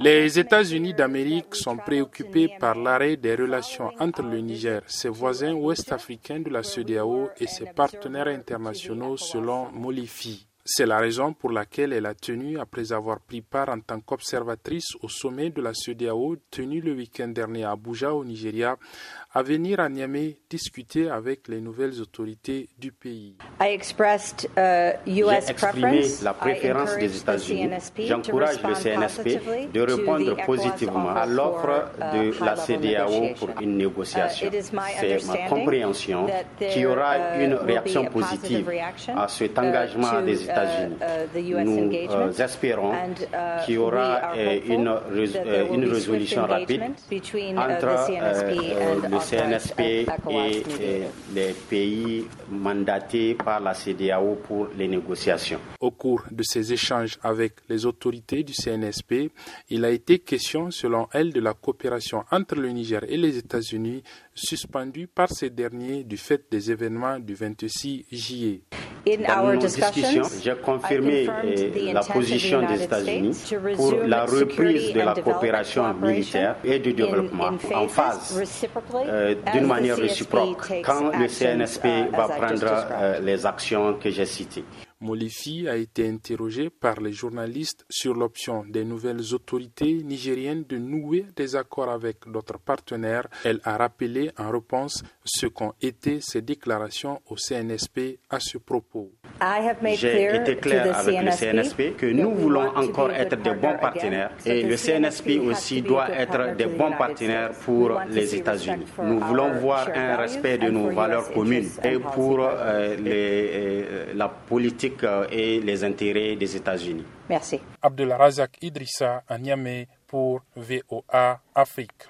Les États-Unis d'Amérique sont préoccupés par l'arrêt des relations entre le Niger, ses voisins ouest-africains de la CEDEAO et ses partenaires internationaux selon Molifi. C'est la raison pour laquelle elle a tenu, après avoir pris part en tant qu'observatrice au sommet de la CEDEAO tenu le week-end dernier à Abuja au Nigeria, à venir à Niamey discuter avec les nouvelles autorités du pays. Uh, J'ai exprimé la préférence des États-Unis. J'encourage le CNSP de répondre positivement à l'offre de la CEDEAO pour une négociation. Uh, C'est ma compréhension qu'il y aura une réaction positive à cet engagement des États-Unis Uh, Nous uh, espérons uh, qu'il y aura une, une résolution rapide entre le CNSP et les pays mandatés par la CDAO pour les négociations. Au cours de ces échanges avec les autorités du CNSP, il a été question, selon elle, de la coopération entre le Niger et les États-Unis, suspendue par ces derniers du fait des événements du 26 juillet. Dans nos discussions, j'ai confirmé eh, la position des États-Unis pour la reprise de la coopération militaire et du développement en phase, euh, d'une manière réciproque, quand le CNSP va prendre euh, les actions que j'ai citées. Molifi a été interrogé par les journalistes sur l'option des nouvelles autorités nigériennes de nouer des accords avec d'autres partenaires. Elle a rappelé en réponse ce qu'ont été ses déclarations au CNSP à ce propos. J'ai été clair avec le CNSP que nous voulons encore être de bons partenaires et le CNSP aussi doit être de bons partenaires pour les États-Unis. Nous voulons voir un respect de nos valeurs communes et pour euh, les, euh, la politique et les intérêts des États-Unis. Merci. Abdullah Razak Idrissa à Niamey pour VOA Afrique.